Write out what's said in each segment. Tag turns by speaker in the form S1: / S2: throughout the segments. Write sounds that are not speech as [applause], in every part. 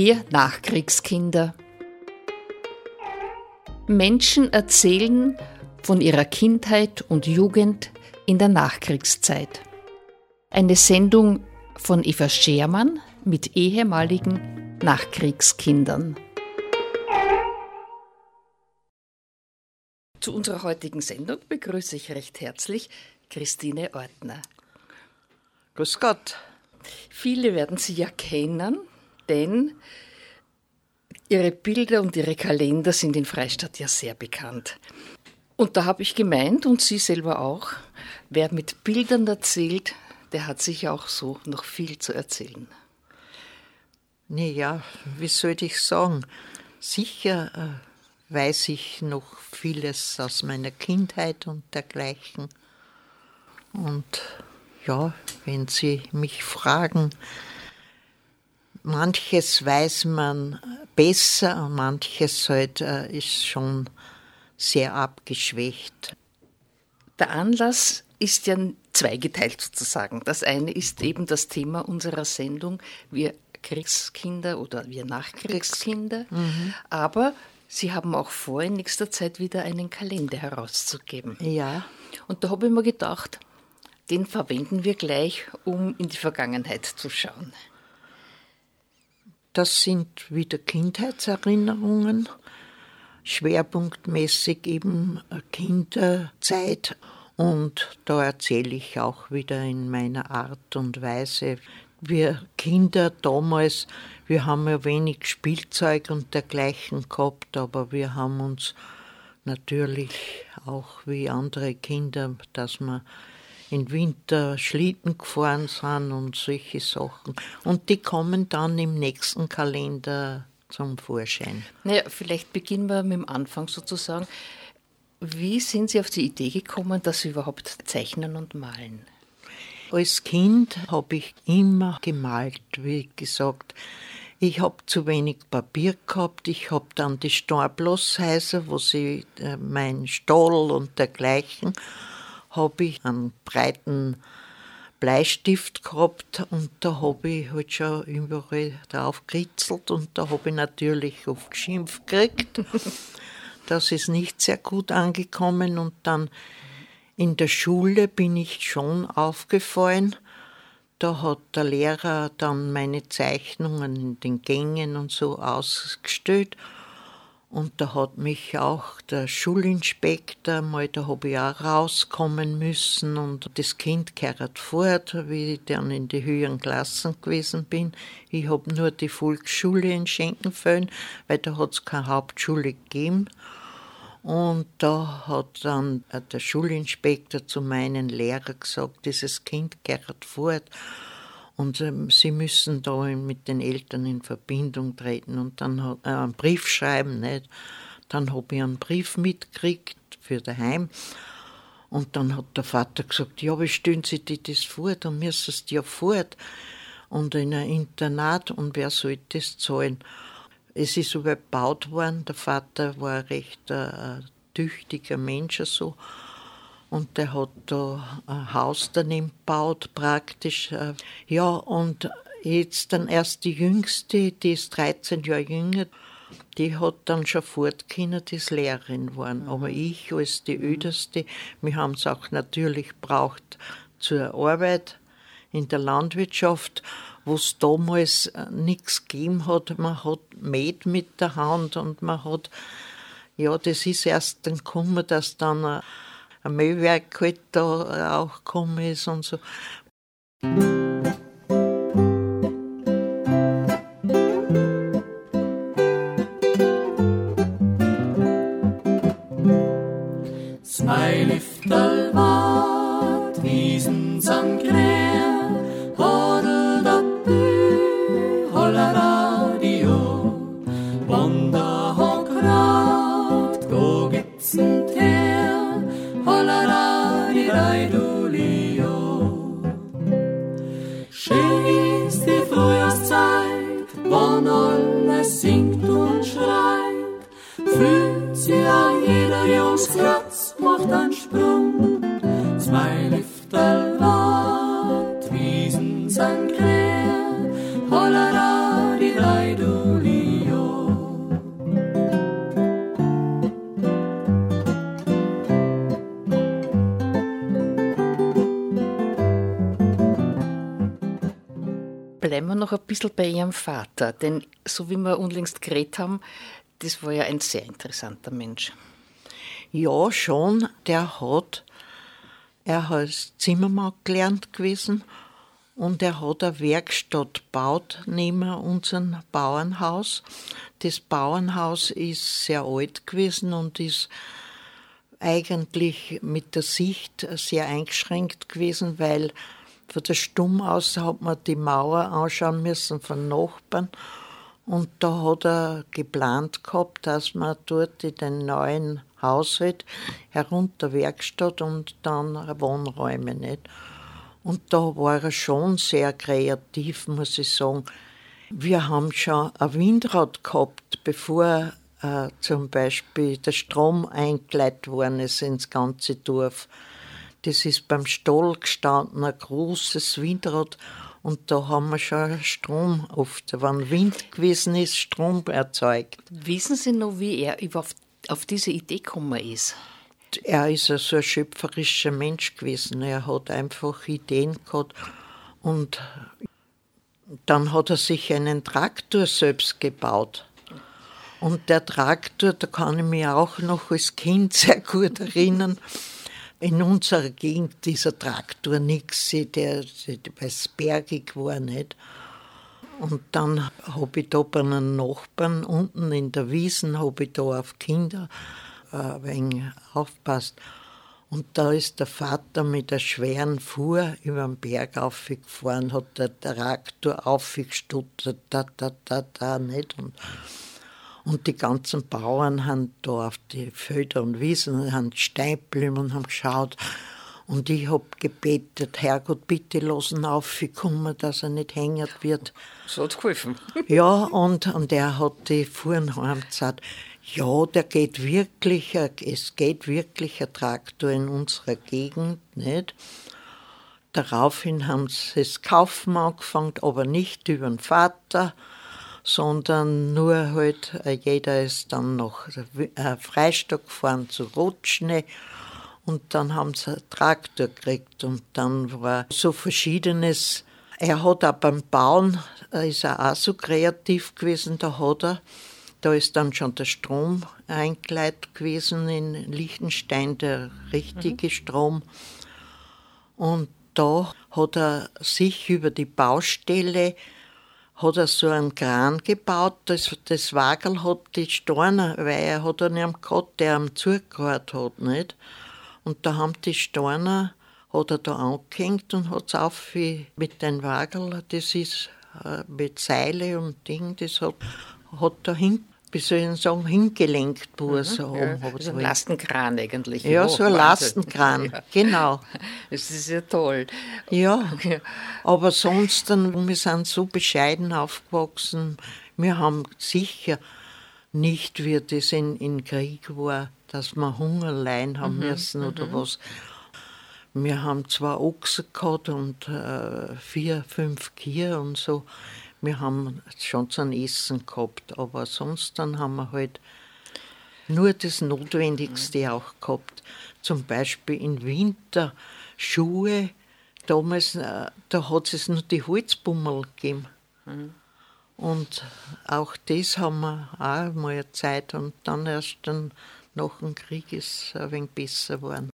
S1: Wir Nachkriegskinder. Menschen erzählen von ihrer Kindheit und Jugend in der Nachkriegszeit. Eine Sendung von Eva Schermann mit ehemaligen Nachkriegskindern. Zu unserer heutigen Sendung begrüße ich recht herzlich Christine Ortner.
S2: Grüß Gott.
S1: Viele werden Sie ja kennen, denn Ihre Bilder und Ihre Kalender sind in Freistadt ja sehr bekannt. Und da habe ich gemeint, und Sie selber auch, wer mit Bildern erzählt, der hat sich auch so noch viel zu erzählen.
S2: Nee, ja, wie soll ich sagen? Sicher äh, weiß ich noch vieles aus meiner Kindheit und dergleichen. Und ja, wenn Sie mich fragen, manches weiß man besser, manches halt, äh, ist schon sehr abgeschwächt.
S1: Der Anlass ist ja zweigeteilt sozusagen. Das eine ist eben das Thema unserer Sendung, wir Kriegskinder oder wir Nachkriegskinder. Mhm. Aber Sie haben auch vor, in nächster Zeit wieder einen Kalender herauszugeben.
S2: Ja.
S1: Und da habe ich mir gedacht, den verwenden wir gleich, um in die Vergangenheit zu schauen.
S2: Das sind wieder Kindheitserinnerungen, schwerpunktmäßig eben Kinderzeit. Und da erzähle ich auch wieder in meiner Art und Weise. Wir Kinder damals, wir haben ja wenig Spielzeug und dergleichen gehabt, aber wir haben uns natürlich auch wie andere Kinder, dass wir im Winter Schlitten gefahren sind und solche Sachen. Und die kommen dann im nächsten Kalender zum Vorschein.
S1: Naja, vielleicht beginnen wir mit dem Anfang sozusagen. Wie sind Sie auf die Idee gekommen, dass Sie überhaupt zeichnen und malen?
S2: Als Kind habe ich immer gemalt, wie gesagt. Ich habe zu wenig Papier gehabt. Ich habe dann die Starbloshäuser, wo sie äh, mein Stall und dergleichen habe ich einen breiten Bleistift gehabt und da habe ich halt schon überall drauf gekritzelt und da habe ich natürlich oft geschimpft gekriegt. [laughs] das ist nicht sehr gut angekommen und dann in der Schule bin ich schon aufgefallen. Da hat der Lehrer dann meine Zeichnungen in den Gängen und so ausgestellt und da hat mich auch der Schulinspektor mal, da habe ich auch rauskommen müssen und das Kind kehrt fort, wie ich dann in die höheren Klassen gewesen bin. Ich habe nur die Volksschule in Schenkenfeld, weil da hat es keine Hauptschule gegeben. Und da hat dann der Schulinspektor zu meinen Lehrer gesagt, dieses Kind kehrt fort und ähm, sie müssen da mit den Eltern in Verbindung treten und dann hat, äh, einen Brief schreiben. Nicht? Dann habe ich einen Brief mitgekriegt für daheim. Und dann hat der Vater gesagt, ja, wie stellen Sie dir das vor? Dann müssen Sie ja fort. Und in ein Internat, und wer soll das zahlen? Es ist überbaut worden. Der Vater war ein recht äh, tüchtiger Mensch, so. Und der hat da ein Haus daneben gebaut, praktisch. Äh, ja, und jetzt dann erst die Jüngste, die ist 13 Jahre jünger, die hat dann schon fortgekommen, die ist Lehrerin geworden. Mhm. Aber ich als die Öderste, wir haben es auch natürlich braucht zur Arbeit in der Landwirtschaft, wo es damals äh, nichts gegeben hat. Man hat mäht mit der Hand und man hat, ja, das ist erst dann gekommen, dass dann äh, Müllwerk halt auch gekommen ist und so.
S1: Bisschen bei Ihrem Vater, denn so wie wir unlängst geredet haben, das war ja ein sehr interessanter Mensch.
S2: Ja, schon. Der hat, er hat Zimmermann gelernt gewesen und er hat eine Werkstatt gebaut neben unserem Bauernhaus. Das Bauernhaus ist sehr alt gewesen und ist eigentlich mit der Sicht sehr eingeschränkt gewesen, weil von der Stumm aus hat man die Mauer anschauen müssen von Nachbarn. Und da hat er geplant gehabt, dass man dort in den neuen Haushalt herunter Werkstatt und dann Wohnräume nicht. Und da war er schon sehr kreativ, muss ich sagen. Wir haben schon ein Windrad gehabt, bevor äh, zum Beispiel der Strom eingeleitet worden ist ins ganze Dorf. Das ist beim Stall gestanden, ein großes Windrad. Und da haben wir schon Strom oft, wenn Wind gewesen ist, Strom erzeugt.
S1: Wissen Sie noch, wie er auf, auf diese Idee gekommen ist?
S2: Er ist ja so ein schöpferischer Mensch gewesen. Er hat einfach Ideen gehabt. Und dann hat er sich einen Traktor selbst gebaut. Und der Traktor, da kann ich mich auch noch als Kind sehr gut erinnern. In unserer Gegend dieser Traktor nichts, der, der ist bergig war nicht. Und dann habe ich da bei einem Nachbarn unten in der Wiesen, habe ich da auf Kinder äh, ein aufpasst. Und da ist der Vater mit der schweren Fuhr über den Berg aufgefahren, hat der Traktor aufgestuttert, da, da, da, da, nicht. Und und die ganzen Bauern haben da auf die Felder und Wiesen, haben Steinblühen und haben geschaut. Und ich hab gebetet, Herrgott, bitte losen aufkommen, dass er nicht hängert wird.
S1: So hat's geholfen. [laughs]
S2: ja, und, und er hat die Fuhren gesagt, ja, der geht wirklich, es geht wirklich ein Traktor in unserer Gegend, nicht? Daraufhin haben sie es kaufen angefangen, aber nicht über den Vater, sondern nur halt, äh, jeder ist dann noch äh, Freistock gefahren zu Rutschne und dann haben sie einen Traktor gekriegt und dann war so verschiedenes. Er hat auch beim Bauen, äh, ist er auch so kreativ gewesen, da hat er, da ist dann schon der Strom eingeleitet gewesen in Liechtenstein, der richtige mhm. Strom. Und da hat er sich über die Baustelle hat er so einen Kran gebaut, das, das Wagel hat die Steine, weil er hat einen nicht gehabt, der ihm zugehört hat, nicht? Und da haben die Steine, hat er da angehängt und hat es auf wie mit den Wagel, das ist äh, mit Seile und Ding, das hat, hat da hinten wie soll ich sagen, hingelenkt, er so
S1: ja, So ein Lastenkran eigentlich.
S2: Ja, oh, so ein Lastenkran, [laughs] ja. genau. [laughs]
S1: Das ist ja toll.
S2: Ja, [laughs] aber sonst, wir sind so bescheiden aufgewachsen. Wir haben sicher nicht, wie das in, in Krieg war, dass wir Hungerlein haben mhm, müssen oder mhm. was. Wir haben zwei Ochsen gehabt und äh, vier, fünf Kühe und so. Wir haben schon zum Essen gehabt, aber sonst dann haben wir halt nur das Notwendigste auch gehabt. Zum Beispiel im Winter Schuhe. Damals, äh, da hat es nur die Holzbummel gegeben. Mhm. Und auch das haben wir auch mal eine Zeit und dann erst dann nach dem Krieg ist es ein wenig besser geworden.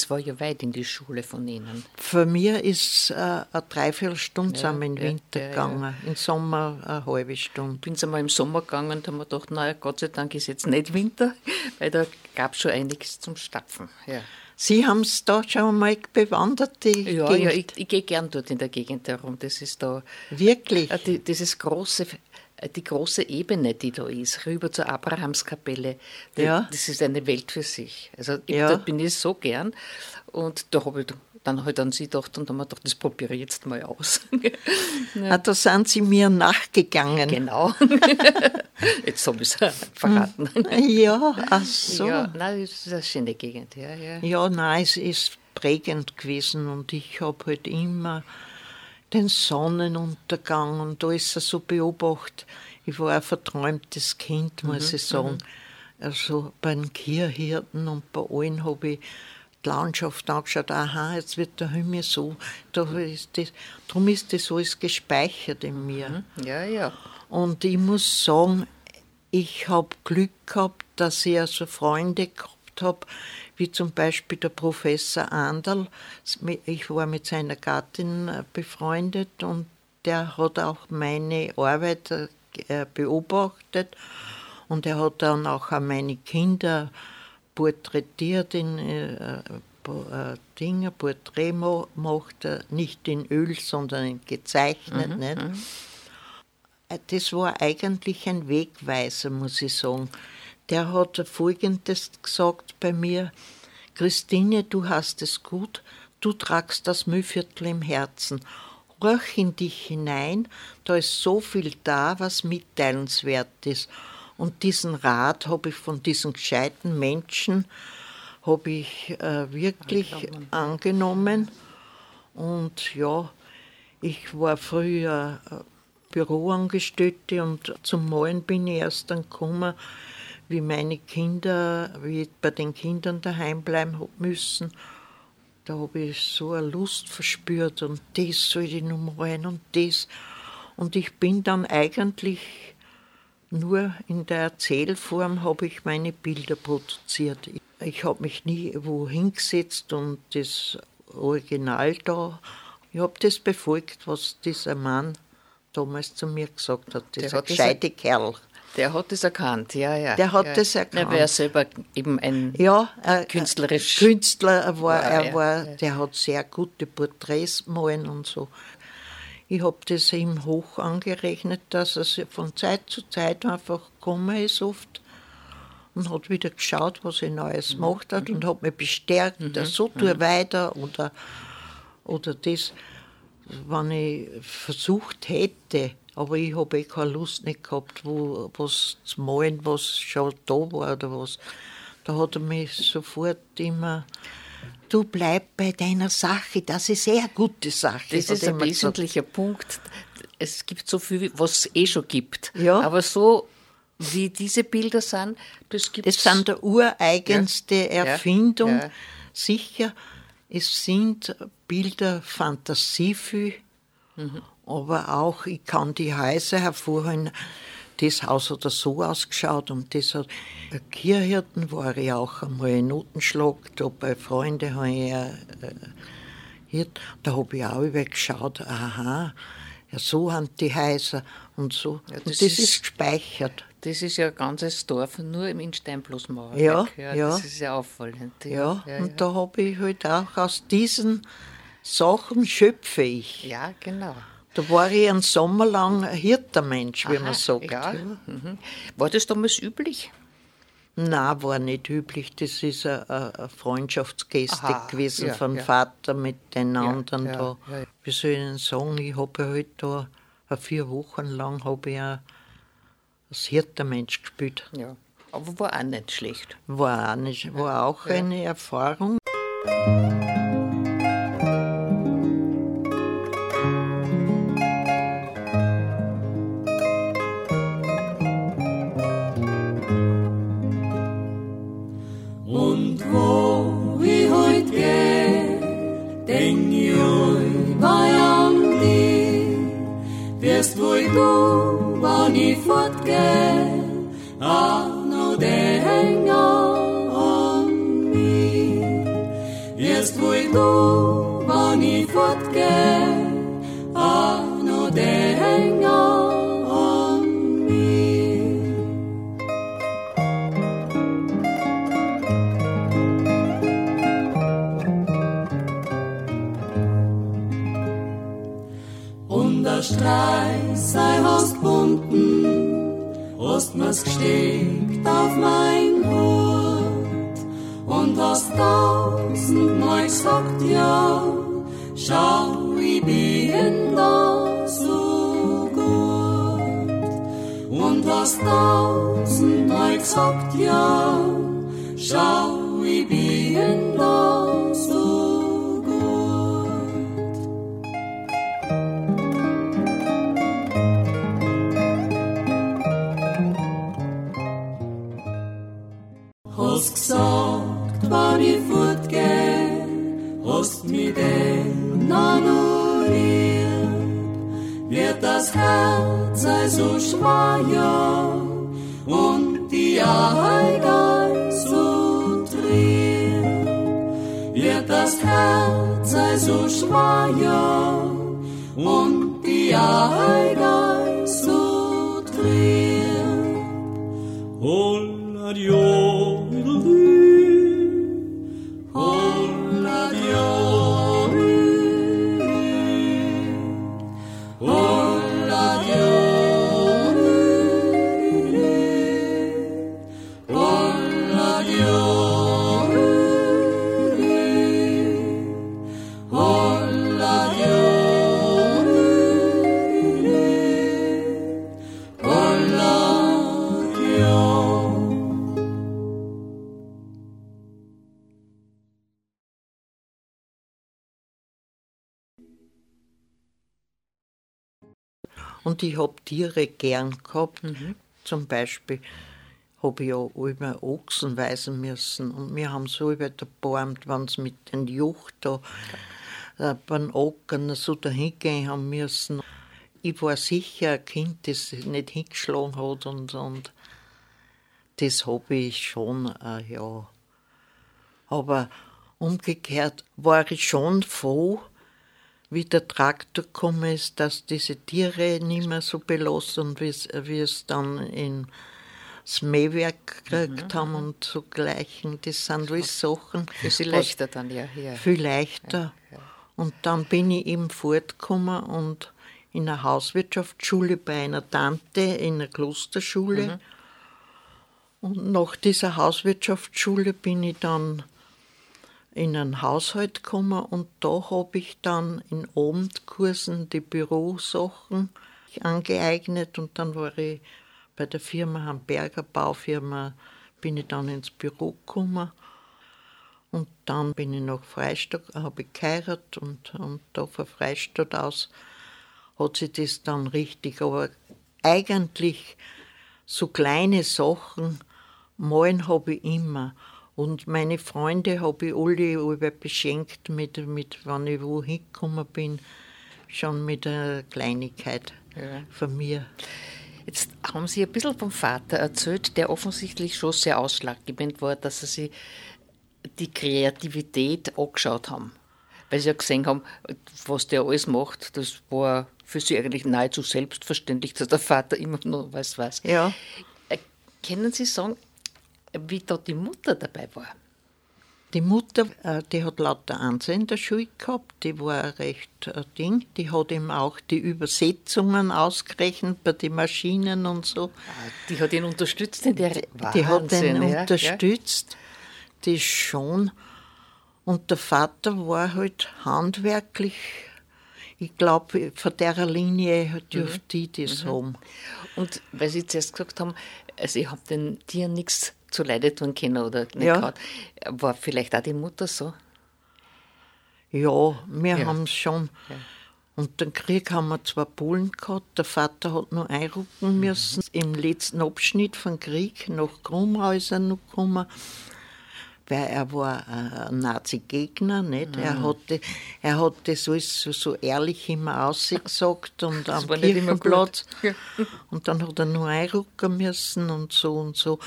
S1: Das war ja weit in die Schule von Ihnen.
S2: Für mich ist äh, eine Dreiviertelstunde
S1: Ja,
S2: sind wir in den
S1: ja,
S2: Winter
S1: ja,
S2: gegangen, im Sommer eine halbe Stunde.
S1: bin einmal im Sommer gegangen und haben mir gedacht, naja, Gott sei Dank ist jetzt nicht Winter, weil da gab es schon einiges zum Stapfen. Ja,
S2: Sie haben es da schon mal bewandert, die
S1: ja,
S2: Gegend?
S1: ja ich, ich gehe gern dort in der Gegend herum. Das ist da
S2: Wirklich?
S1: äh, die, dieses große, die große Ebene, die da ist, rüber zur Abrahamskapelle.
S2: Ja.
S1: Das ist eine Welt für sich. Also
S2: Ja.
S1: dort bin ich so gern. Und da habe ich dann halt an Sie gedacht und dann habe ich gedacht, das probiere ich jetzt mal aus. [laughs]
S2: Ah, da sind Sie mir nachgegangen.
S1: genau. [laughs] jetzt habe ich es verraten.
S2: Ja, ach so.
S1: Ja,
S2: Ja,
S1: nein, das ist eine schöne Gegend. Ja, ja.
S2: nein, es ist prägend gewesen und ich habe halt immer den Sonnenuntergang und alles so beobachtet. Ich war ein verträumtes Kind, muss ich sagen. Also bei den Kirchhirten und bei allen habe ich die Landschaft angeschaut. Aha, jetzt wird der Himmel so. Da ist das, darum ist das alles gespeichert in mir.
S1: Ja, ja.
S2: Und ich muss sagen, ich habe Glück gehabt, dass ich also Freunde gehabt habe, wie zum Beispiel der Professor Anderl. Ich war mit seiner Gattin äh, befreundet und der hat auch meine Arbeit äh, beobachtet und er hat dann auch meine Kinder porträtiert in äh, äh, Dinge, Porträt macht er nicht in Öl, sondern in gezeichnet. nicht? Äh, Das war eigentlich ein Wegweiser, muss ich sagen. Der hat Folgendes gesagt bei mir: Christine, du hast es gut, du tragst das Mühviertel im Herzen. Horch in dich hinein, da ist so viel da, was mitteilenswert ist. Und diesen Rat habe ich von diesen gescheiten Menschen habe ich äh, wirklich angenommen. Und ja, ich war früher äh, Büroangestellte und zum Malen bin ich erst dann gekommen, wie meine Kinder, wie ich bei den Kindern daheim bleiben hab müssen. Da habe ich so eine Lust verspürt und das soll ich noch malen und das. Und ich bin dann eigentlich nur in der Erzählform habe ich meine Bilder produziert. Ich, habe mich nie wo hingesetzt und das Original da. Ich habe das befolgt, was dieser Mann damals zu mir gesagt hat.
S1: Der
S2: Dieser
S1: hat das-
S2: gescheite Kerl.
S1: Der hat das erkannt, ja, ja.
S2: Der hat
S1: ja.
S2: das erkannt.
S1: Er wäre selber eben ein
S2: Ja, äh,
S1: Künstlerisch.
S2: Künstler er war,
S1: War
S2: er
S1: er,
S2: war,
S1: ja.
S2: der hat sehr gute Porträts malen und so. Ich habe das ihm hoch angerechnet, dass er von Zeit zu Zeit einfach gekommen ist oft und hat wieder geschaut, was er Neues gemacht hat und hat mich bestärkt, so tue weiter oder, oder das, wenn ich versucht hätte, aber ich habe eh keine Lust nicht gehabt, wo, was zu malen, was schon da war oder was. Da hat er mich sofort immer, du bleib bei deiner Sache, das ist eh eine gute Sache.
S1: Das ist ein
S2: immer gesagt.
S1: wesentlicher Punkt. Es gibt so viel, was es eh schon gibt.
S2: Ja.
S1: Aber so wie diese Bilder sind, das gibt
S2: Das sind der ureigenste
S1: Ja.
S2: Erfindung.
S1: Ja.
S2: Sicher, es sind Bilder fantasievoll,
S1: Mhm.
S2: Aber auch, ich kann die Häuser hervorholen, das Haus hat so ausgeschaut und das hat. Bei Kirchhirten war ich auch einmal in Notenschlag, da bei Freunden habe ich äh, Hirt, da habe ich auch über geschaut, aha, ja, so haben die Häuser und so.
S1: Ja,
S2: und
S1: das
S2: das
S1: ist-
S2: ist gespeichert.
S1: Das ist ja ein ganzes Dorf, nur im Insteinbloßmauerwerk.
S2: Ja,
S1: Das
S2: ja.
S1: ist ja auffallend.
S2: Ja,
S1: ja,
S2: und da habe ich halt auch aus diesen Sachen schöpfe ich.
S1: ja, genau.
S2: Da war ich einen Sommer lang ein Hirtermensch, wie man
S1: Aha,
S2: sagt.
S1: Ja. Mhm. War das damals üblich?
S2: Nein, war nicht üblich. Das ist eine, Freundschaftsgeste
S1: Aha,
S2: gewesen
S1: ja,
S2: vom
S1: ja.
S2: Vater mit den anderen
S1: ja,
S2: da. Wie soll ich denn sagen, ich habe halt da vier Wochen lang habe ich als Hirtermensch gespielt.
S1: Ja. Aber war auch nicht schlecht.
S2: War auch, nicht, war auch eine Erfahrung.
S3: Wird das Herz also schwer, ja, und die Eiger so trieb. Wird das Herz also schwer, ja, und die Eiger so trieb. Holla diodel
S2: Und ich habe Tiere gern gehabt.
S1: Mhm.
S2: Zum Beispiel habe ich ja immer Ochsen weisen müssen. Und wir haben so über der Barmt, wenn sie mit den Jucht da äh, beim Ackern so dahin gehen haben müssen. Ich war sicher ein Kind, das sich nicht hingeschlagen hat und, und das habe ich schon, äh, ja. Aber umgekehrt war ich schon froh, wie der Traktor gekommen ist, dass diese Tiere nicht mehr so belassen, wie es, wie es dann in das Mähwerk gekriegt haben und so gleichen. Das sind alles Sachen. Was
S1: leichter dann, ja. ja.
S2: Viel leichter. Und dann bin ich eben fortgekommen und in einer Hauswirtschaftsschule bei einer Tante in einer Klosterschule. Und nach dieser Hauswirtschaftsschule bin ich dann in einen Haushalt gekommen und da habe ich dann in Abendkursen die Bürosachen angeeignet und dann war ich bei der Firma Hamburger Baufirma, bin ich dann ins Büro gekommen und dann bin ich nach Freistadt, habe ich geheiratet und, und da von Freistadt aus hat sich das dann richtig, aber eigentlich so kleine Sachen malen habe ich immer. Und meine Freunde habe ich alle über beschenkt, mit, mit, wenn ich wo hingekommen bin, schon mit einer Kleinigkeit
S1: Ja.
S2: von mir.
S1: Jetzt haben Sie ein bisschen vom Vater erzählt, der offensichtlich schon sehr ausschlaggebend war, dass Sie sich die Kreativität angeschaut haben. Weil Sie ja gesehen haben, was der alles macht, das war für Sie eigentlich nahezu selbstverständlich, dass der Vater [laughs] immer nur was weiß.
S2: Ja,
S1: Äh, Können Sie sagen, wie da die Mutter dabei war?
S2: die Mutter, äh, die hat lauter Anse in der Schule gehabt, die war recht äh, Ding, die hat ihm auch die Übersetzungen ausgerechnet bei den Maschinen und so.
S1: Die hat ihn unterstützt in der
S2: Die hat ihn
S1: Wahnsinn, ja,
S2: unterstützt, das schon. Und der Vater war halt handwerklich, ich glaube, von der Linie dürfte ich das haben.
S1: Ja. Und weil Sie zuerst gesagt haben, also ich habe den Tieren nichts zu Leide tun können oder nicht
S2: Ja.
S1: gehabt, war vielleicht auch die Mutter so?
S2: Ja, wir
S1: Ja.
S2: haben es schon. Und den Krieg haben wir zwei Polen gehabt. Der Vater hat noch einrücken müssen. Im letzten Abschnitt vom Krieg nach Krummau ist er noch gekommen, weil er war ein Nazi-Gegner. Nicht? Er, hatte, er hat das alles so, so ehrlich immer ausgesagt [laughs] und am
S1: war nicht immer gut.
S2: Kirchenplatz.
S1: Ja.
S2: Und dann hat er nur einrücken müssen und so und so.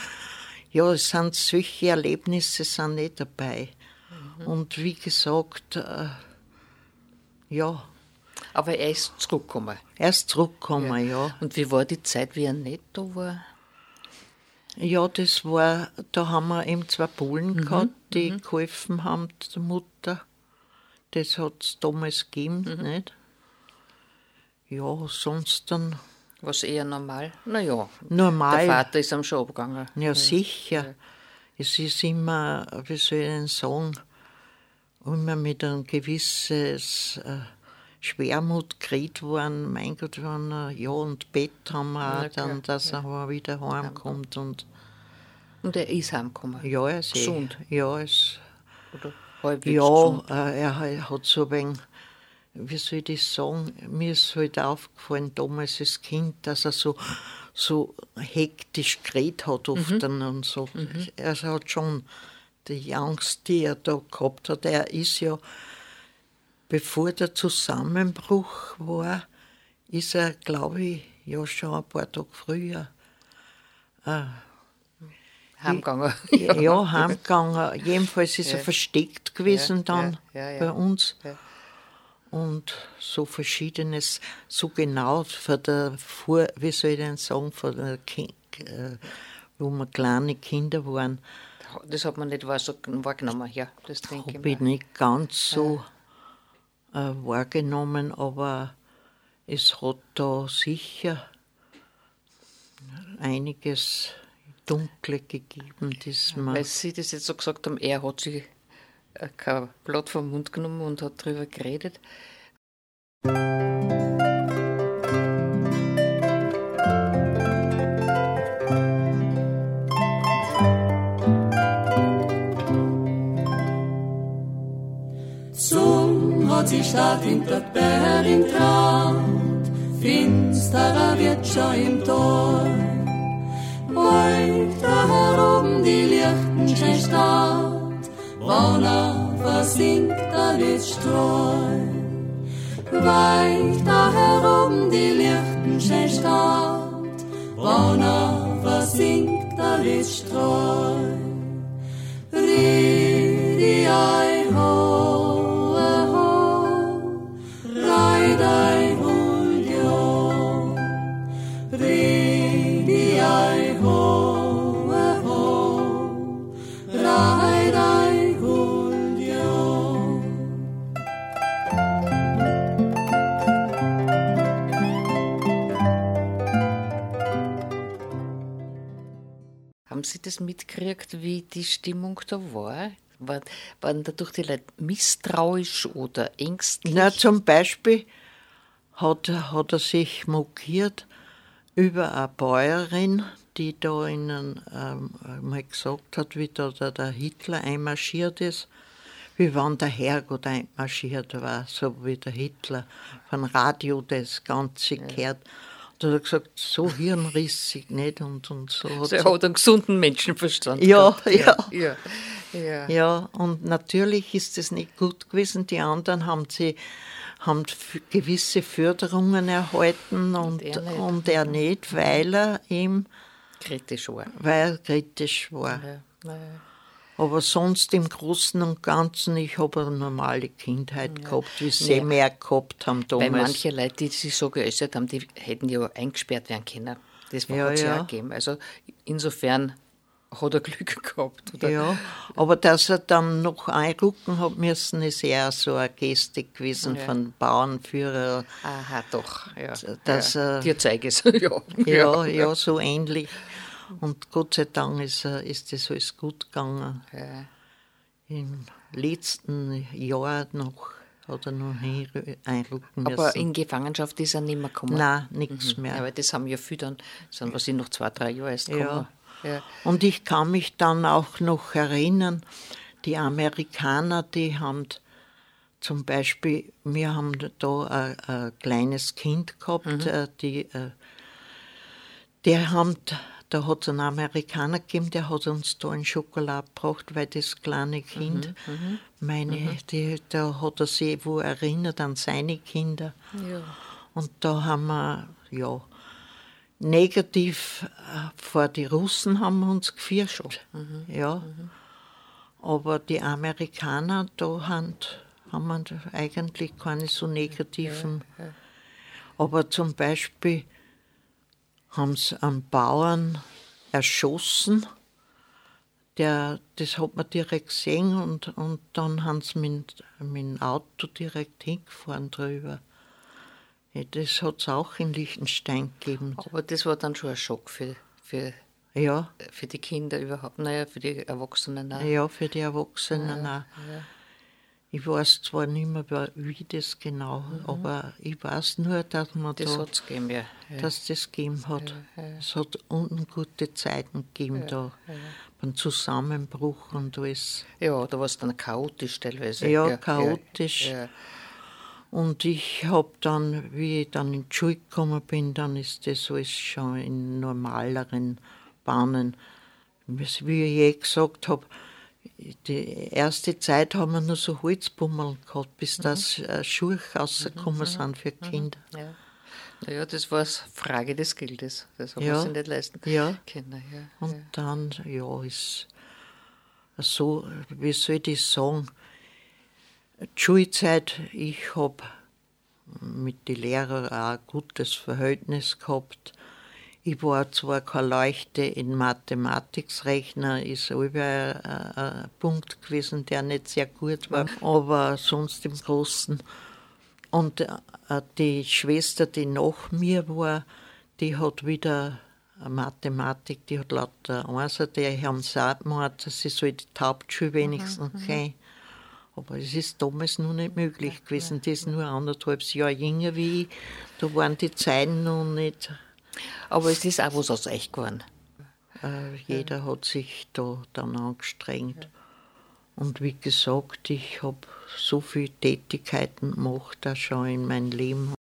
S2: Ja, es sind solche Erlebnisse sind nicht dabei. Und wie gesagt, äh, ja,
S1: Aber er ist zurückgekommen.
S2: er ist zurückgekommen, ja.
S1: Und wie war die Zeit, wie er nicht da war?
S2: Ja, das war, da haben wir eben zwei Polen
S1: Mhm,
S2: gehabt, die geholfen haben der Mutter. Das hat es damals gegeben,
S1: Mhm.
S2: nicht? Ja, sonst dann
S1: Was eher normal? Naja,
S2: normal.
S1: der Vater ist am schon abgegangen.
S2: Ja, sicher. Es ist immer, wie soll ich denn sagen, immer mit einem gewisses äh, Schwermut geredet worden. Mein Gott, wenn er, ja, und Bett haben wir
S1: Ja,
S2: auch dann, dass er aber wieder heimkommt. Und
S1: Und er ist heimgekommen.
S2: ja, er ist eh-
S1: Gesund.
S2: Ja, es,
S1: Oder halbwegs
S2: ja
S1: gesund.
S2: äh, er hat- hat so ein wenig, wie soll ich das sagen, mir ist halt aufgefallen damals als Kind, dass er so, so hektisch geredet hat oft
S1: Mhm.
S2: dann und so. Er hat schon die Angst, die er da gehabt hat. Er ist ja, bevor der Zusammenbruch war, ist er, glaube ich, ja schon ein paar Tage früher
S1: Heimgegangen. [laughs]
S2: ja, heimgegangen. Jedenfalls ist er versteckt gewesen
S1: Ja,
S2: dann
S1: ja, ja, ja.
S2: bei uns. Und so verschiedenes, so genau von der, Vor, wie soll ich denn sagen, von der kind, äh, wo wir kleine Kinder waren,
S1: Das hat man nicht wahr- so wahrgenommen. Ja, das denke
S2: habe ich
S1: ich mir.
S2: nicht ganz so äh, wahrgenommen, aber es hat da sicher einiges Dunkle gegeben, das man
S1: Weil Sie das jetzt so gesagt haben, er hat sich kein Blatt vom Mund genommen und hat darüber geredet.
S3: Zum hat die Stadt hinter Bering traut, finsterer wird schon im Tor. Euch da heroben die Lichtenstein Stadt, Bonner versinkt alles Streu. Weich da heroben die Lichtenstein Stadt, Bonner versinkt alles Streu. Ridi ei ho,
S1: Haben Sie das mitgekriegt, wie die Stimmung da war? War, waren dadurch die Leute misstrauisch oder ängstlich?
S2: Na, zum Beispiel hat, hat er sich mokiert über eine Bäuerin, die da ihnen ähm, mal gesagt hat, wie da der, der Hitler einmarschiert ist, wie wann der Herrgott einmarschiert war, so wie der Hitler von Radio das Ganze ja. Da hat er gesagt, so hirnrissig nicht und, und so.
S1: Hat so, er hat einen gesunden Menschenverstand.
S2: Ja, ja. ja. Ja. ja, und natürlich ist es nicht gut gewesen. Die anderen haben sie haben gewisse Förderungen erhalten und, und, er, nicht. und er nicht, weil er ihm
S1: kritisch war.
S2: Weil er kritisch war. Ja, ja. Aber sonst im Großen und Ganzen, ich habe eine normale Kindheit ja. gehabt, wie sie ja. mehr gehabt haben
S1: damals. Weil manche Leute, die sich so geäußert haben, die hätten ja eingesperrt werden können. Das ja, hat es ja. gegeben. Also insofern hat er Glück [laughs] gehabt. Oder?
S2: Ja, aber dass er dann noch einrücken hat müssen, ist eher so eine Geste gewesen ja. von Bauernführer.
S1: Aha, doch. Ja.
S2: Dass ja.
S1: Er, Dir zeige es. [laughs]
S2: ja. ja, ja, so ähnlich. Und Gott sei Dank ist, ist das alles gut gegangen. Ja. Im letzten Jahr noch hat er noch einrücken müssen.
S1: Aber in Gefangenschaft ist er nicht mehr gekommen?
S2: Nein, nichts mhm. mehr.
S1: Aber das haben ja viele dann, sind was ich noch zwei, drei Jahre erst gekommen.
S2: Ja. ja. Und ich kann mich dann auch noch erinnern, die Amerikaner, die haben zum Beispiel, wir haben da ein, ein kleines Kind gehabt, mhm. Äh, die, äh, die haben da hat es einen Amerikaner gegeben, der hat uns da einen Schokolade gebracht, weil das kleine Kind, mhm, mhm meine, mhm. die, da hat er sich wo erinnert an seine Kinder. Ja. Und da haben wir, ja, negativ äh, vor die Russen haben wir uns gefürchtet. Mhm. Ja. Mhm. Aber die Amerikaner, da haben, haben wir eigentlich keine so negativen. Ja, ja. Aber zum Beispiel haben sie einen Bauern erschossen. Der, das hat man direkt gesehen und, und dann haben sie mit, mit dem Auto direkt hingefahren drüber. Das hat es auch in Liechtenstein gegeben.
S1: Aber das war dann schon ein Schock für, für,
S2: ja.
S1: für die Kinder überhaupt, naja, für die Erwachsenen
S2: auch. Ja, für die Erwachsenen ja, auch. Ja. Ich weiß zwar nicht mehr, wie das genau, mhm. aber ich weiß nur, dass man
S1: das da, gegeben, ja.
S2: dass das gegeben hat. Ja, ja. Es hat ungute Zeiten gegeben da, beim Zusammenbruch und alles.
S1: Ja, da war es dann chaotisch teilweise.
S2: Ja, chaotisch. Und ich habe dann, wie ich dann in die Schule gekommen bin, dann ist das alles schon in normaleren Bahnen. Wie ich eh gesagt habe, die erste Zeit haben wir nur so Holzbummeln gehabt, bis mhm. das äh, Schuhe rausgekommen mhm. sind für mhm. Kinder.
S1: Ja. Naja, das war eine Frage des Geldes. Das haben ja. wir nicht leisten
S2: ja. können. Ja. Und ja. dann, ja, ist so, wie soll ich sagen, die Schulzeit, ich habe mit den Lehrern auch ein gutes Verhältnis gehabt. Ich war zwar kein Leuchte in Mathematiksrechner, ist über ein Punkt gewesen, der nicht sehr gut war, aber sonst im Großen. Und äh, die Schwester, die nach mir war, die hat wieder Mathematik, die hat lauter Einser, die haben gesagt, sie soll die Hauptschule wenigstens mhm, gehen. Aber es ist damals noch nicht möglich gewesen. Die ist nur anderthalb Jahre jünger wie ich. Da waren die Zeiten noch nicht
S1: aber es ist auch was aus euch geworden.
S2: Äh, jeder hat sich da dann angestrengt. Und wie gesagt, ich habe so viele Tätigkeiten gemacht, auch schon in meinem Leben.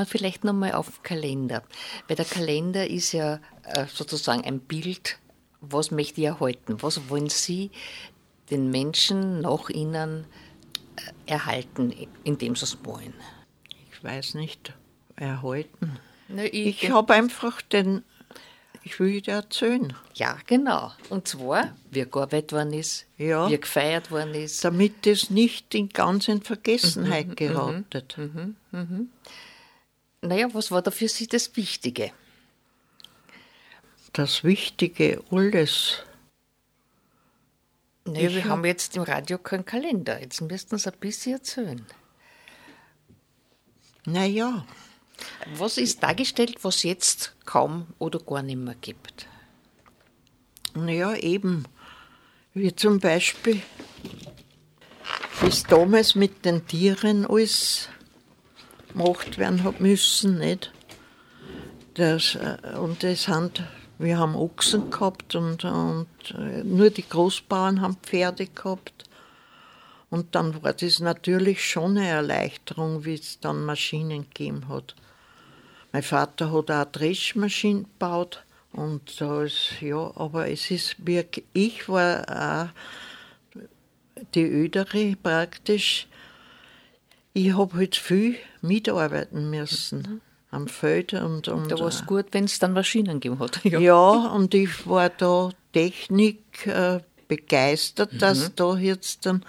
S1: Wir vielleicht nochmal auf den Kalender. Weil der Kalender ist ja äh, sozusagen ein Bild, was möchte ich erhalten? Was wollen Sie den Menschen nach Ihnen äh, erhalten, indem Sie es wollen?
S2: Ich weiß nicht, erhalten.
S1: Na,
S2: Ich habe einfach den, ich will dir erzählen,
S1: ja, genau. Und zwar, wie gearbeitet worden ist,
S2: Ja.
S1: wie gefeiert worden ist.
S2: damit es nicht in ganz in Vergessenheit geratet.
S1: Naja, was war da für Sie das Wichtige?
S2: Das Wichtige, alles.
S1: Naja,
S2: Ich
S1: wir
S2: hab-
S1: haben jetzt im Radio keinen Kalender. Jetzt müssten Sie ein bisschen erzählen.
S2: Naja,
S1: Was ist dargestellt, was jetzt kaum oder gar nicht mehr gibt?
S2: naja, eben. Wie zum Beispiel, bis damals mit den Tieren alles gemacht werden hat müssen, nicht? Das, äh, und das sind, wir haben Ochsen gehabt und, und äh, nur die Großbauern haben Pferde gehabt. Und dann war das natürlich schon eine Erleichterung, wie es dann Maschinen gegeben hat. Mein Vater hat auch eine Dreschmaschine gebaut und da ist, ja, aber es ist wirklich, ich war auch die Ödere praktisch. Ich habe halt viel mitarbeiten müssen am Feld und, und
S1: Da war es gut, wenn es dann Maschinen gegeben hat. [laughs]
S2: ja, und ich war da Technik äh, begeistert, dass da jetzt dann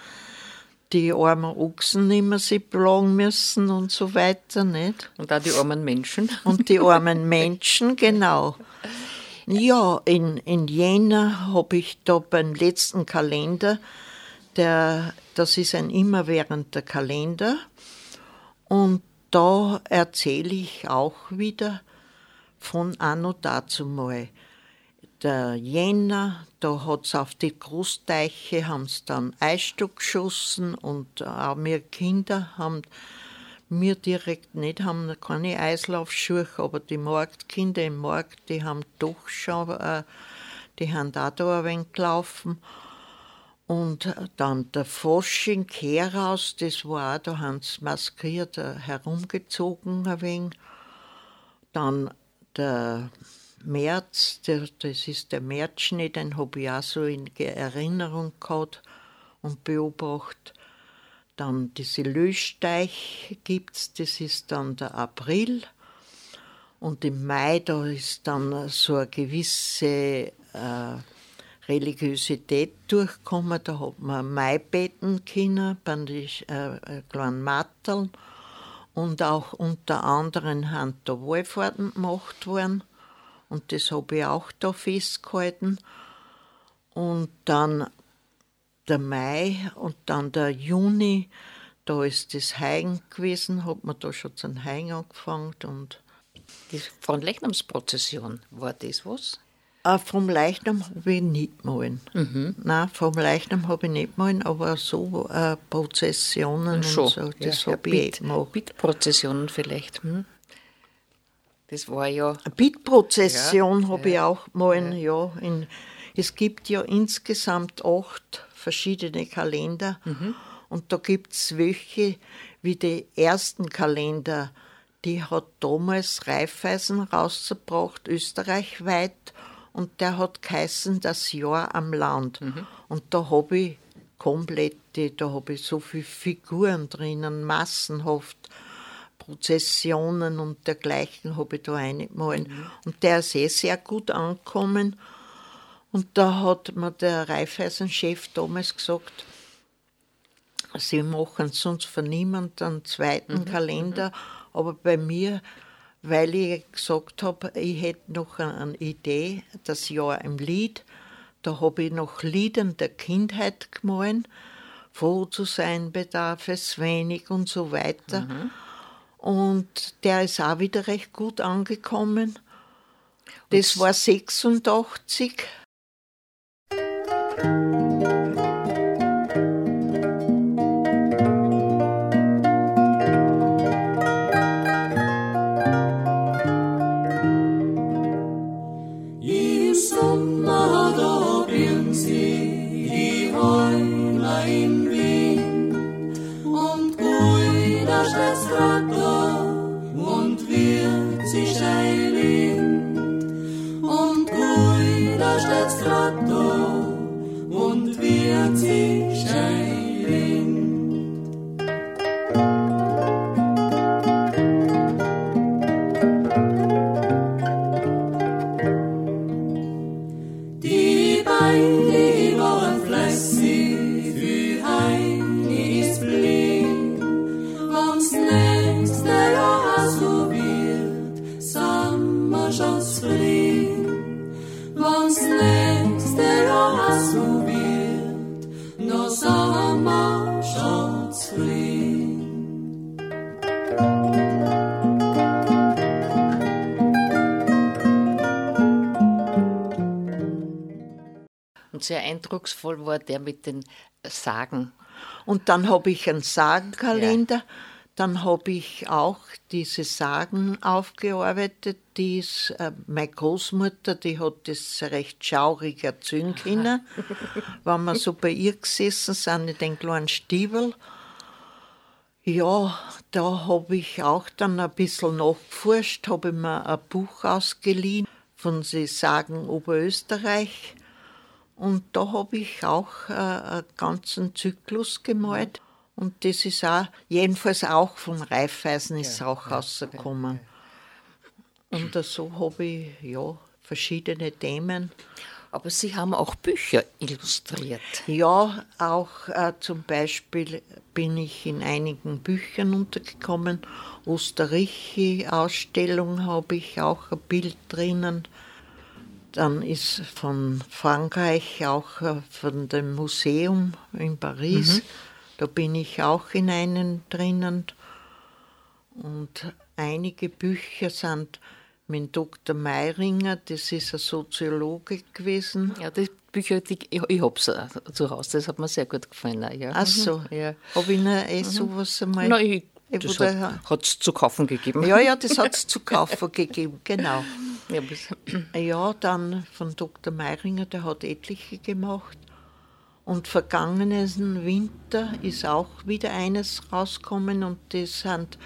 S2: die armen Ochsen mehr sich plagen müssen und so weiter, nicht?
S1: Und auch die armen Menschen. [laughs]
S2: Und die armen Menschen, genau. Ja, in, in Jena habe ich da beim letzten Kalender, der, das ist ein immerwährender Kalender, und da erzähle ich auch wieder von anno dazu mal. Der Jänner, da hat es auf die Großteiche, haben sie dann Eisstock geschossen und auch wir Kinder haben, wir direkt nicht, haben keine Eislaufschuhe, aber die Marktkinder im Markt, die haben doch schon, äh, die haben da da ein wenig gelaufen. Und dann der Fasching heraus, das war auch, da haben sie maskiert äh, herumgezogen ein wenig. Dann der März, der, das ist der Märzschnee, den habe ich auch so in Erinnerung gehabt und beobachtet. Dann diese Löschteich gibt es, das ist dann der April. Und im Mai, da ist dann so eine gewisse äh, Religiosität durchgekommen. Da hat man Maibeten können, bei den äh, äh, kleinen Matteln. Und auch unter anderem haben da Wallfahrten gemacht worden. Und das habe ich auch da festgehalten. Und dann der Mai und dann der Juni, da ist das Heigen gewesen, hat man da schon zum Heigen angefangen. Und
S1: Die Fronleichnamsprozession, war das was?
S2: Äh, vom Leichnam habe ich nicht malen. Nein, vom Leichnam habe ich nicht malen, aber so äh, Prozessionen und so, das habe ich eh
S1: Bitt-
S2: gemacht.
S1: Bittprozessionen vielleicht. Hm? Das war ja,
S2: Bittprozession
S1: Ja,
S2: habe ich auch malen, ja. in, es gibt ja insgesamt acht verschiedene Kalender. Und da gibt es welche, wie die ersten Kalender, die hat damals Raiffeisen rausgebracht, österreichweit. Und der hat geheißen Das Jahr am Land. Und da habe ich komplette, da habe ich so viele Figuren drinnen, massenhaft. Prozessionen und dergleichen habe ich da eingemalt. Und der ist eh sehr gut angekommen. Und da hat mir der Raiffeisen-Chef damals gesagt, sie machen sonst für niemand einen zweiten Kalender, aber bei mir, weil ich gesagt habe, ich hätte noch eine Idee, das Jahr im Lied, da habe ich noch Liedern der Kindheit gemahlen, froh zu sein bedarf es wenig und so weiter. Und der ist auch wieder recht gut angekommen. Das war 86.
S3: Und
S1: sehr eindrucksvoll war der mit den Sagen.
S2: Und dann habe ich einen Sagenkalender. Dann habe ich auch diese Sagen aufgearbeitet. Die ist, äh, meine Großmutter, die hat das recht schaurig erzählen können. Wenn wir so bei ihr gesessen sind, in den kleinen Stiefel. Ja, da habe ich auch dann ein bisschen nachgeforscht, habe mir ein Buch ausgeliehen von Sie sagen Oberösterreich. Und da habe ich auch äh, einen ganzen Zyklus gemalt. Und das ist auch, jedenfalls auch von Raiffeisen ist es auch rausgekommen. Und so habe ich ja verschiedene Themen.
S1: Aber Sie haben auch Bücher illustriert.
S2: Ja, auch äh, zum Beispiel bin ich in einigen Büchern untergekommen. Osterrichi-Ausstellung habe ich auch ein Bild drinnen. Dann ist von Frankreich auch äh, von dem Museum in Paris. Da bin ich auch in einem drinnen. Und einige Bücher sind mit Dr. Meiringer, das ist ein Soziologe gewesen.
S1: Ja, die Bücher, die, ich, ich habe sie zu Hause, das hat mir sehr gut gefallen. auch, Ja.
S2: Ach so,
S1: Ja.
S2: habe ich Ihnen eh sowas einmal...
S1: Ich,
S2: Ich
S1: das hat es zu kaufen gegeben.
S2: Ja, ja, das [laughs] hat es zu kaufen gegeben, genau.
S1: Ja, [clears throat]
S2: Ja, dann von Dr. Meiringer, der hat etliche gemacht. Und vergangenen Winter ist auch wieder eines rausgekommen und das sind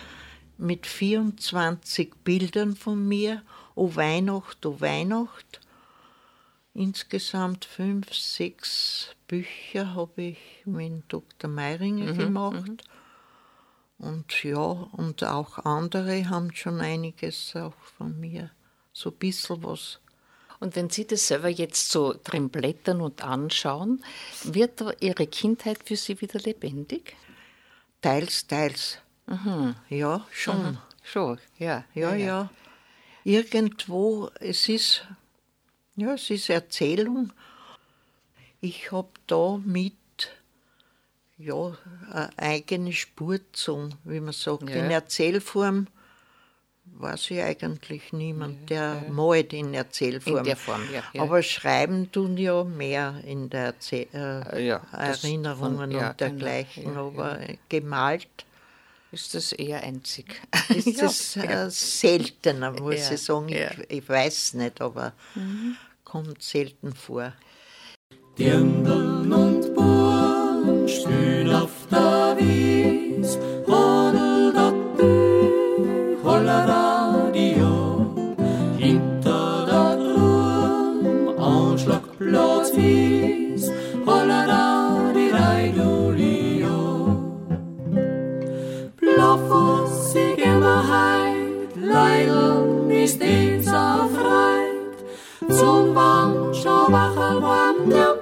S2: mit 24 Bildern von mir, O Weihnacht, O Weihnacht. Insgesamt fünf, sechs Bücher habe ich mit Dr. Meiringer gemacht. Und ja, und auch andere haben schon einiges auch von mir, so ein bisschen was.
S1: Und wenn Sie das selber jetzt so drin blättern und anschauen, wird Ihre Kindheit für Sie wieder lebendig?
S2: Teils, teils. Ja, schon.
S1: Schon, ja.
S2: Ja, ja. Irgendwo, es ist, ja, es ist Erzählung. Ich habe da mit, ja, eine eigene Spur gezogen, wie man sagt.
S1: Ja.
S2: In Erzählform weiß ich eigentlich niemand, der malt in Erzählform.
S1: In der Form, ja, ja.
S2: Aber schreiben tun ja mehr in der Erzähl äh,
S1: Ja, das
S2: Erinnerungen
S1: von- ja,
S2: und dergleichen.
S1: genau, ja,
S2: aber gemalt
S1: Ist das eher einzig? [laughs]
S2: ist [laughs]
S1: Ja,
S2: das
S1: ja.
S2: äh, seltener, muss
S1: Ja,
S2: ich sagen.
S1: ja.
S2: Ich, ich weiß nicht, aber kommt selten vor.
S3: Dirndl und heilen mis dins afraid zum bang schau wach am der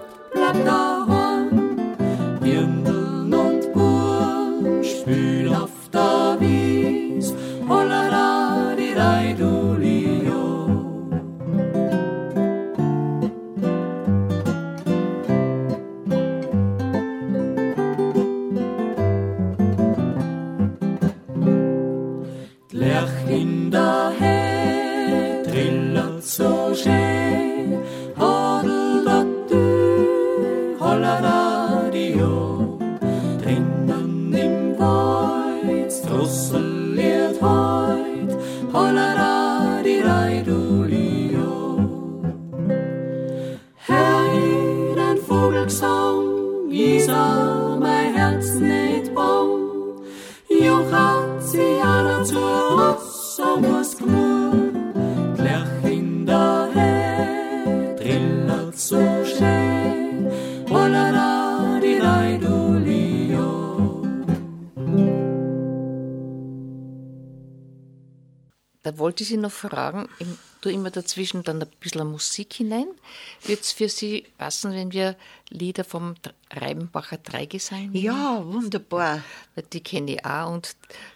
S1: wollte ich Sie noch fragen, im, du immer dazwischen dann ein bisschen Musik hinein. Wird es für Sie passen, wenn wir Lieder vom Reibenbacher Dreigesang nehmen?
S2: Ja, wunderbar.
S1: Die kenne ich auch und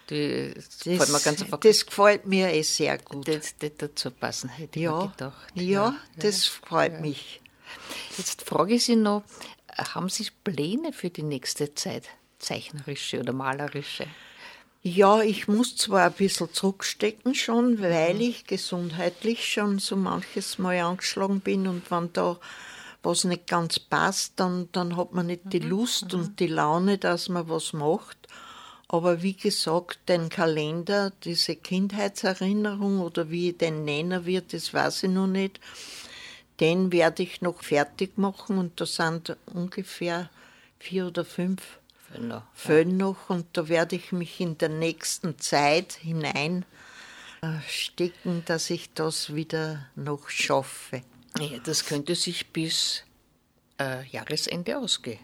S1: die
S2: Das,
S1: gefällt mir ganz einfach.
S2: das gefällt mir eh sehr gut.
S1: das, das dazu passen, hätte ich mir
S2: ja,
S1: gedacht.
S2: ja, das freut mich.
S1: Jetzt frage ich Sie noch, haben Sie Pläne für die nächste Zeit? Zeichnerische oder malerische?
S2: Ja, ich muss zwar ein bisschen zurückstecken schon,
S1: Mhm.
S2: weil ich gesundheitlich schon so manches Mal angeschlagen bin und wenn da was nicht ganz passt, dann, dann hat man nicht
S1: Mhm.
S2: die Lust und die Laune, dass man was macht. Aber wie gesagt, den Kalender, diese Kindheitserinnerung oder wie ich den nennen wird, das weiß ich noch nicht, den werde ich noch fertig machen und da sind ungefähr vier oder fünf
S1: Genau.
S2: Föhn noch und da werde ich mich in der nächsten Zeit hinein äh, stecken, dass ich das wieder noch schaffe.
S1: Ja, das könnte sich bis äh, Jahresende ausgehen.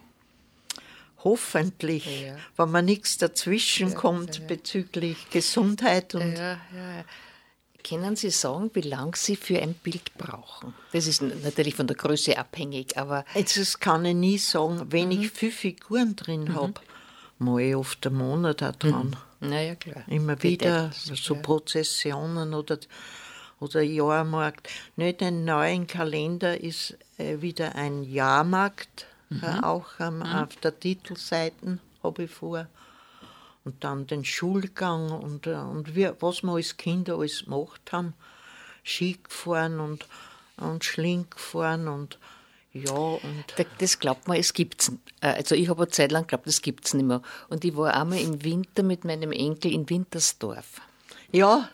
S2: Hoffentlich,
S1: Ja.
S2: wenn mir nichts dazwischen kommt bezüglich Gesundheit und
S1: Ja, ja. Können Sie sagen, wie lange Sie für ein Bild brauchen? Das ist natürlich von der Größe abhängig, aber
S2: jetzt das kann ich nie sagen, wenn ich viele Figuren drin habe, mal ich oft einen Monat auch dran.
S1: naja, klar.
S2: Immer wieder
S1: etwas,
S2: so
S1: ja.
S2: Prozessionen oder, oder Jahrmarkt. Nicht ein neuen Kalender ist äh, wieder ein Jahrmarkt, äh, auch ähm, auf der Titelseite habe ich vor. Und dann den Schulgang und, äh, und wir, was wir als Kinder alles gemacht haben. Ski gefahren und, und Schlink gefahren und ja, und
S1: Da- Das glaubt man, es gibt's. n- äh, Also ich habe eine Zeit lang geglaubt, das gibt's nicht mehr. Und ich war einmal im Winter mit meinem Enkel in Wintersdorf.
S2: ja,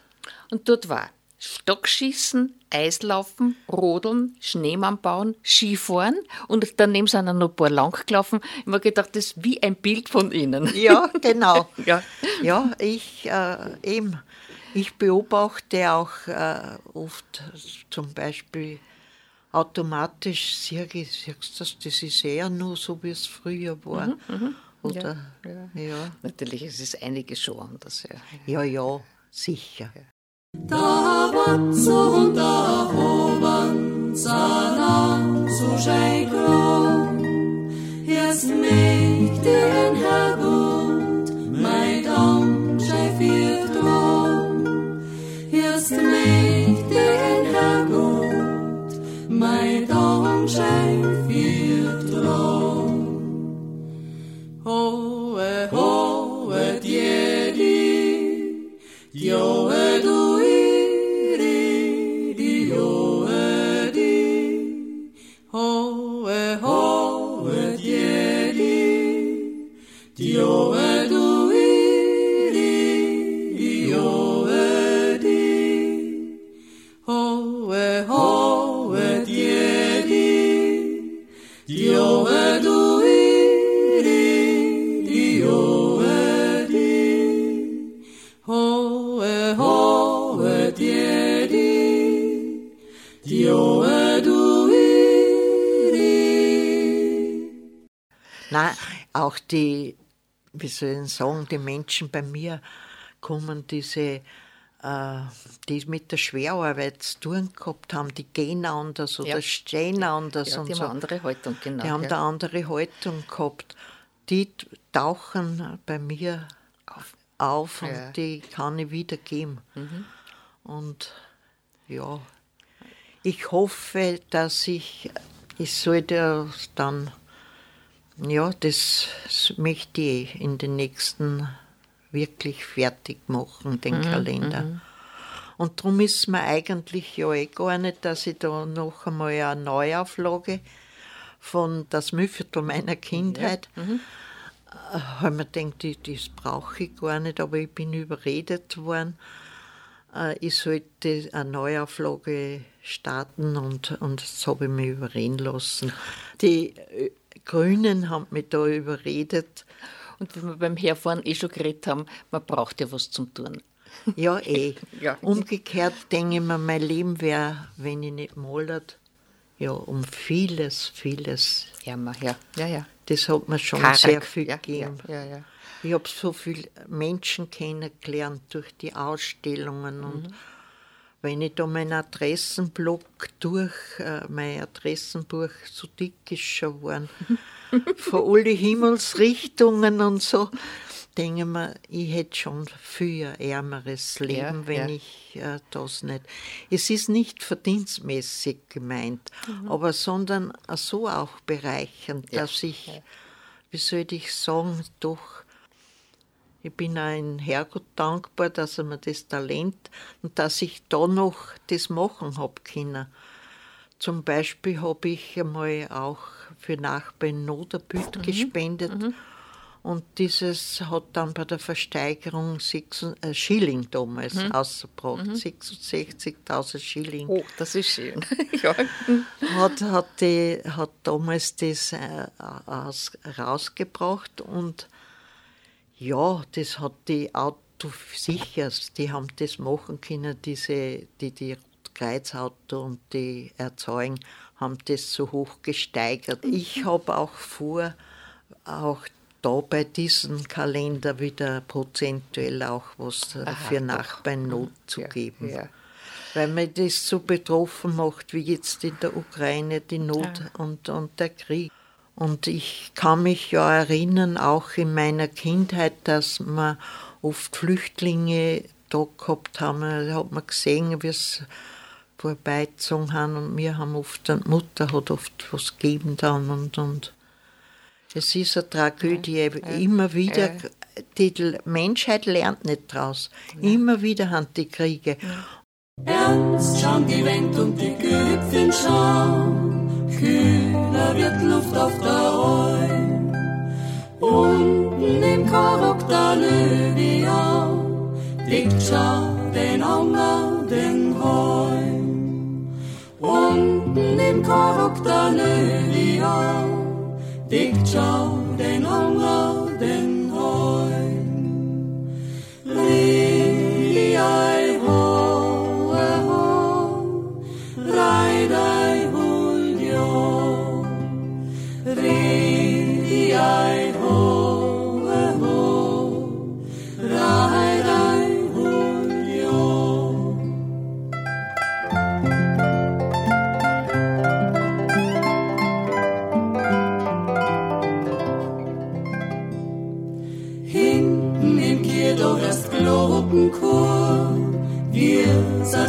S1: Und dort war Stockschießen, Eislaufen, Rodeln, Schneemann bauen, Skifahren und daneben sind dann noch ein paar lang gelaufen. Ich habe mir gedacht, das ist wie ein Bild von ihnen. [laughs]
S2: Ja, genau. [laughs]
S1: Ja.
S2: ja ich äh, eben. Ich beobachte auch äh, oft zum Beispiel automatisch, ich, siehst du das, das ist eher nur so, wie es früher war. Oder, ja,
S1: Natürlich ist es einiges schon anders. Ja.
S2: ja, ja, sicher.
S3: Da wat so und da hoban sana so scheikrom Jetzt mich
S2: soll ich sagen, die Menschen bei mir kommen diese äh, die mit der Schwerarbeit zu tun gehabt haben, die gehen anders oder
S1: Ja.
S2: stehen anders
S1: Ja,
S2: und
S1: die haben
S2: so.
S1: eine andere Haltung, genau.
S2: Die haben
S1: ja.
S2: da andere Haltung gehabt. Die tauchen bei mir
S1: Auf.
S2: auf und
S1: Ja. Mhm.
S2: die kann ich wiedergeben. Und ja, ich hoffe, dass ich, ich sollte dann, ja, das möchte ich in den nächsten wirklich fertig machen, den
S1: Mhm,
S2: Kalender. Und darum ist mir eigentlich ja eh gar nicht, dass ich da noch einmal eine Neuauflage von Das Müllviertel meiner Kindheit äh, habe mir gedacht, das brauche ich gar nicht, aber ich bin überredet worden, äh, ich sollte eine Neuauflage starten und, und das habe ich mich überreden lassen. Die äh, Grünen haben mich da überredet,
S1: Und wenn wir beim Herfahren eh schon geredet haben, man braucht ja was zum Tun.
S2: ja eh. [laughs]
S1: Ja.
S2: Umgekehrt denke ich mir, mein Leben wäre, wenn ich nicht malert, ja, um vieles, vieles.
S1: Ja, ja, ja. ja.
S2: Das hat mir schon
S1: Karg,
S2: sehr viel
S1: ja,
S2: gegeben.
S1: Ja, ja, ja.
S2: Ich habe so viele Menschen kennengelernt durch die Ausstellungen
S1: Mhm.
S2: und wenn ich da meinen Adressenblock durch, äh, mein Adressenbuch so dick ist schon geworden, [laughs] von alle Himmelsrichtungen und so, denke ich mir, ich hätte schon viel ärmeres Leben,
S1: Ja,
S2: wenn
S1: ja.
S2: ich äh, das nicht. Es ist nicht verdienstmäßig gemeint, aber sondern so auch bereichernd,
S1: Mhm. Ja,
S2: dass ich, wie soll ich sagen, doch ich bin auch Herrgott dankbar, dass er mir das Talent und dass ich da noch das machen habe können. Zum Beispiel habe ich einmal auch für Nachbarn in Not ein Bild gespendet. Und dieses hat dann bei der Versteigerung sechs, äh, Schilling damals ausgebracht. 66.000 Schilling
S1: Oh, das ist schön. [laughs] ja.
S2: hat, hat, die, hat damals das äh, aus, rausgebracht und ja, das hat die Auto sicher, die haben das machen können, diese, die, die Kreuzauto und die Erzeugen haben das so hoch gesteigert. Ich habe auch vor, auch da bei diesem Kalender wieder prozentuell auch was äh, für Nachbarn Not zu
S1: Ja,
S2: geben
S1: ja.
S2: weil mich das so betroffen macht, wie jetzt in der Ukraine die Not und, und der Krieg. Und ich kann mich ja erinnern, auch in meiner Kindheit, dass wir oft Flüchtlinge da gehabt haben. Da hat man gesehen, wie es vorbeizogen haben. Und wir haben oft, und die Mutter hat oft was gegeben dann. Und, und es ist eine Tragödie, immer wieder, die Menschheit lernt nicht draus. Immer wieder haben die Kriege.
S3: Ernst schauen die Wind und die Gipfeln schauen, kühler wird Luft auf der Alm. Unten im Karok der Löwiau, liegt schau den Hunger, den Heim. Unten im Karok der Löwiau, liegt schau den Hunger, den Heim. Ri,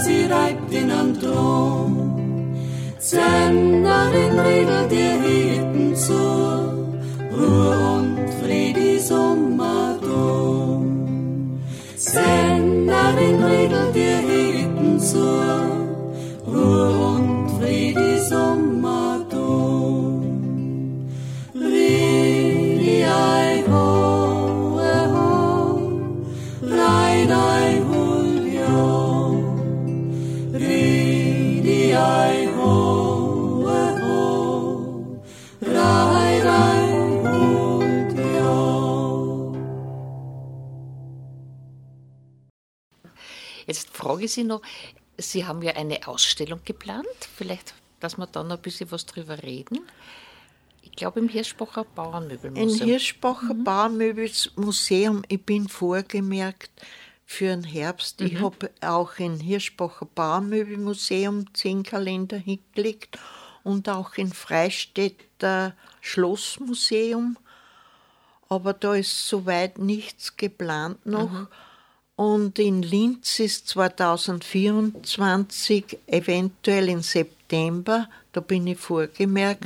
S3: sie reibt in am Thron. Senderin riegelt ihr Hirten zur Ruhe und Friede Sommerdom. Senderin riegelt ihr Hirten zur
S1: frage Sie noch, Sie haben ja eine Ausstellung geplant, vielleicht, dass wir da noch ein bisschen was drüber reden. Ich glaube im Hirschbacher Bauernmöbelmuseum.
S2: Hirschbacher Bauernmöbelmuseum, ich bin vorgemerkt, für den Herbst. Ich habe auch im Hirschbacher Baumöbelmuseum zehn Kalender hingelegt und auch im Freistädter Schlossmuseum. Aber da ist soweit nichts geplant noch. Und in Linz ist 2024, eventuell im September, da bin ich vorgemerkt,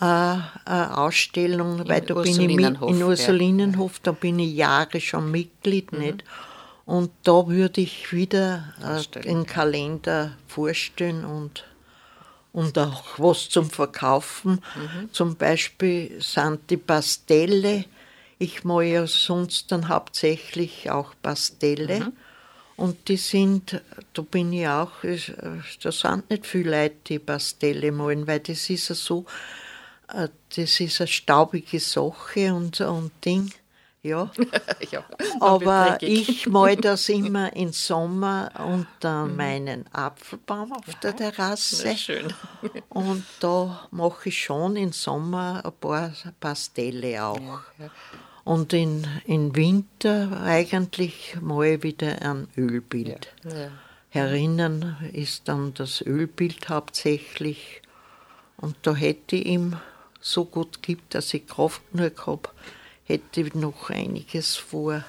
S2: äh, eine Ausstellung, weil da bin ich mit,
S1: Ursulinenhof,
S2: in
S1: ja.
S2: Ursulinenhof, da bin ich Jahre schon Mitglied, nicht? Und da würde ich wieder äh, einen Kalender vorstellen und, und auch was zum Verkaufen. Zum Beispiel sind die Pastelle. Ich mache ja sonst dann hauptsächlich auch Pastelle. Und die sind, da bin ich auch, da sind nicht viele Leute, die Pastelle malen, weil das ist ja so, äh, das ist eine staubige Sache und, und Ding, ja. [laughs]
S1: ja,
S2: Aber ich mal [laughs] das immer im Sommer unter meinen Apfelbaum auf der Terrasse.
S1: Sehr schön. [laughs]
S2: Und da mache ich schon im Sommer ein paar Pastelle auch. Und in, im Winter eigentlich mal wieder ein Ölbild.
S1: Ja.
S2: Herinnen ist dann das Ölbild hauptsächlich. Und da hätte ich ihm so gut gibt, dass ich Kraft genug habe, hätte ich noch einiges vor.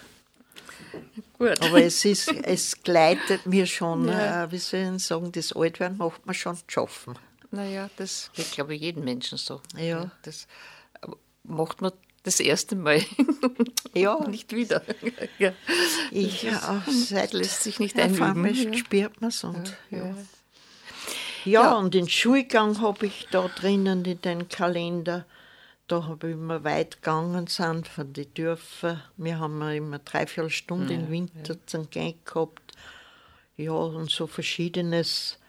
S1: Gut.
S2: Aber es ist, es gleitet mir schon,
S1: Ja.
S2: äh, wie soll ich sagen, das Altwerden macht man schon zu schaffen.
S1: Naja, das geht, glaube ich, jedem Menschen so.
S2: Ja.
S1: Das macht man das erste Mal [laughs]
S2: Ja.
S1: nicht wieder. [laughs] ja.
S2: Ich
S1: Das
S2: auch seit
S1: lässt sich nicht
S2: einmal
S1: Ja.
S2: spürt man es. Und, ja.
S1: Ja.
S2: Ja, und den Schulgang habe ich da drinnen in den Kalender. Da habe ich immer weit gegangen sind von den Dörfern. Wir haben immer dreiviertel Stunde im Winter zum Gehen gehabt. Ja, und so verschiedenes.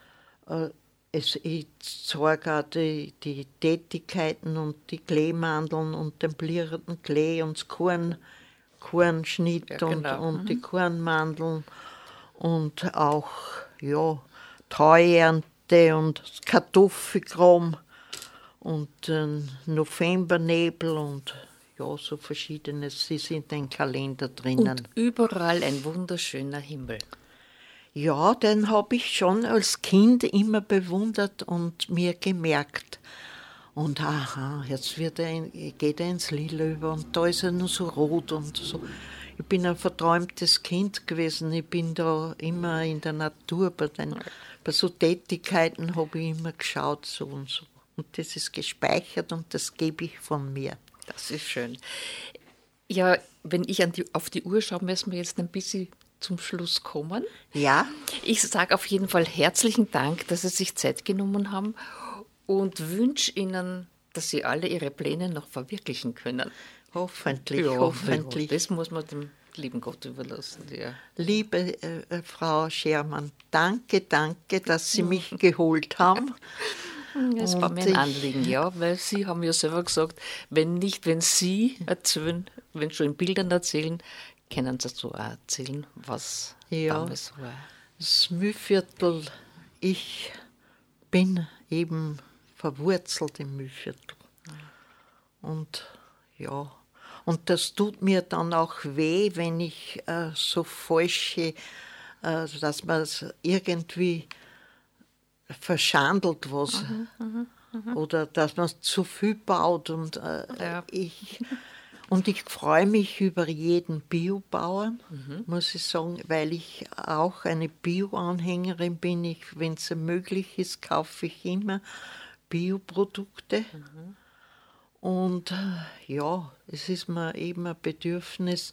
S2: Äh, es, ich zeige auch die, die Tätigkeiten und die Kleemandeln und den polierten Klee und das Korn, Kornschnitt
S1: Ja, genau.
S2: und, und die Kornmandeln und auch ja, Treuernte und Kartoffelkram und den Novembernebel und ja, so verschiedenes. Sie sind in den Kalender drinnen.
S1: Und überall ein wunderschöner Himmel.
S2: Ja, den habe ich schon als Kind immer bewundert und mir gemerkt. Und aha, jetzt wird er in, geht er ins Lila über und da ist er nur so rot und so. Ich bin ein verträumtes Kind gewesen. Ich bin da immer in der Natur. Bei, den, bei so Tätigkeiten habe ich immer geschaut, so und so. Und das ist gespeichert und das gebe ich von mir.
S1: Das ist schön. Ja, wenn ich die, auf die Uhr schaue, müssen wir jetzt ein bisschen zum Schluss kommen.
S2: Ja,
S1: Ich sage auf jeden Fall herzlichen Dank, dass Sie sich Zeit genommen haben und wünsche Ihnen, dass Sie alle Ihre Pläne noch verwirklichen können.
S2: hoffentlich,
S1: Ja,
S2: hoffentlich.
S1: Das muss man dem lieben Gott überlassen. Ja.
S2: Liebe äh, äh, Frau Schermann, danke, danke, dass Sie mich [laughs] geholt haben.
S1: Es war
S2: Und
S1: mir ein
S2: ich-
S1: Anliegen, ja, weil Sie haben ja selber gesagt, wenn nicht, wenn Sie erzählen, wenn schon in Bildern erzählen, können Sie so erzählen, was
S2: Ja.
S1: damals war.
S2: Das Mühlviertel, ich bin eben verwurzelt im Mühlviertel. Und ja, und das tut mir dann auch weh, wenn ich äh, so falsche, äh, dass man es irgendwie verschandelt was. Oder dass man zu viel baut. Und, äh,
S1: Ja.
S2: ich, und ich freue mich über jeden Biobauern, muss ich sagen, weil ich auch eine Bio-Anhängerin bin. Wenn es möglich ist, kaufe ich immer Bioprodukte. Und äh, ja, es ist mir eben ein Bedürfnis.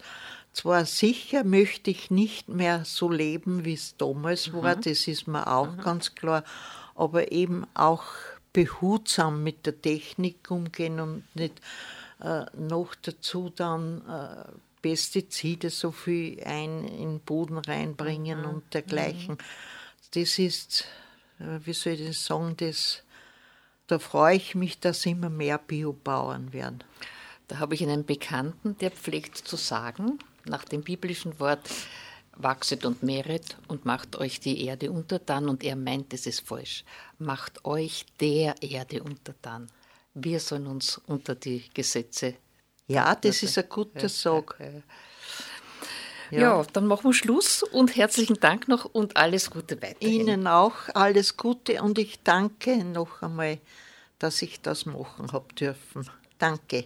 S2: Zwar sicher möchte ich nicht mehr so leben, wie es damals war, das ist mir auch ganz klar, aber eben auch behutsam mit der Technik umgehen und nicht äh, noch dazu dann äh, Pestizide so viel ein in den Boden reinbringen und dergleichen. Das ist, äh, wie soll ich das sagen, das da freue ich mich, dass immer mehr Biobauern werden.
S1: Da habe ich einen Bekannten, der pflegt zu sagen, nach dem biblischen Wort, wachset und mehret und macht euch die Erde untertan. Und er meint, es ist falsch. Macht euch der Erde untertan wir sollen uns unter die Gesetze.
S2: Ja, das ist ein guter Sog.
S3: Ja.
S1: ja. dann machen wir Schluss und herzlichen Dank noch und alles Gute weiter.
S3: Ihnen auch alles Gute und ich danke noch einmal, dass ich das machen habe dürfen. Danke.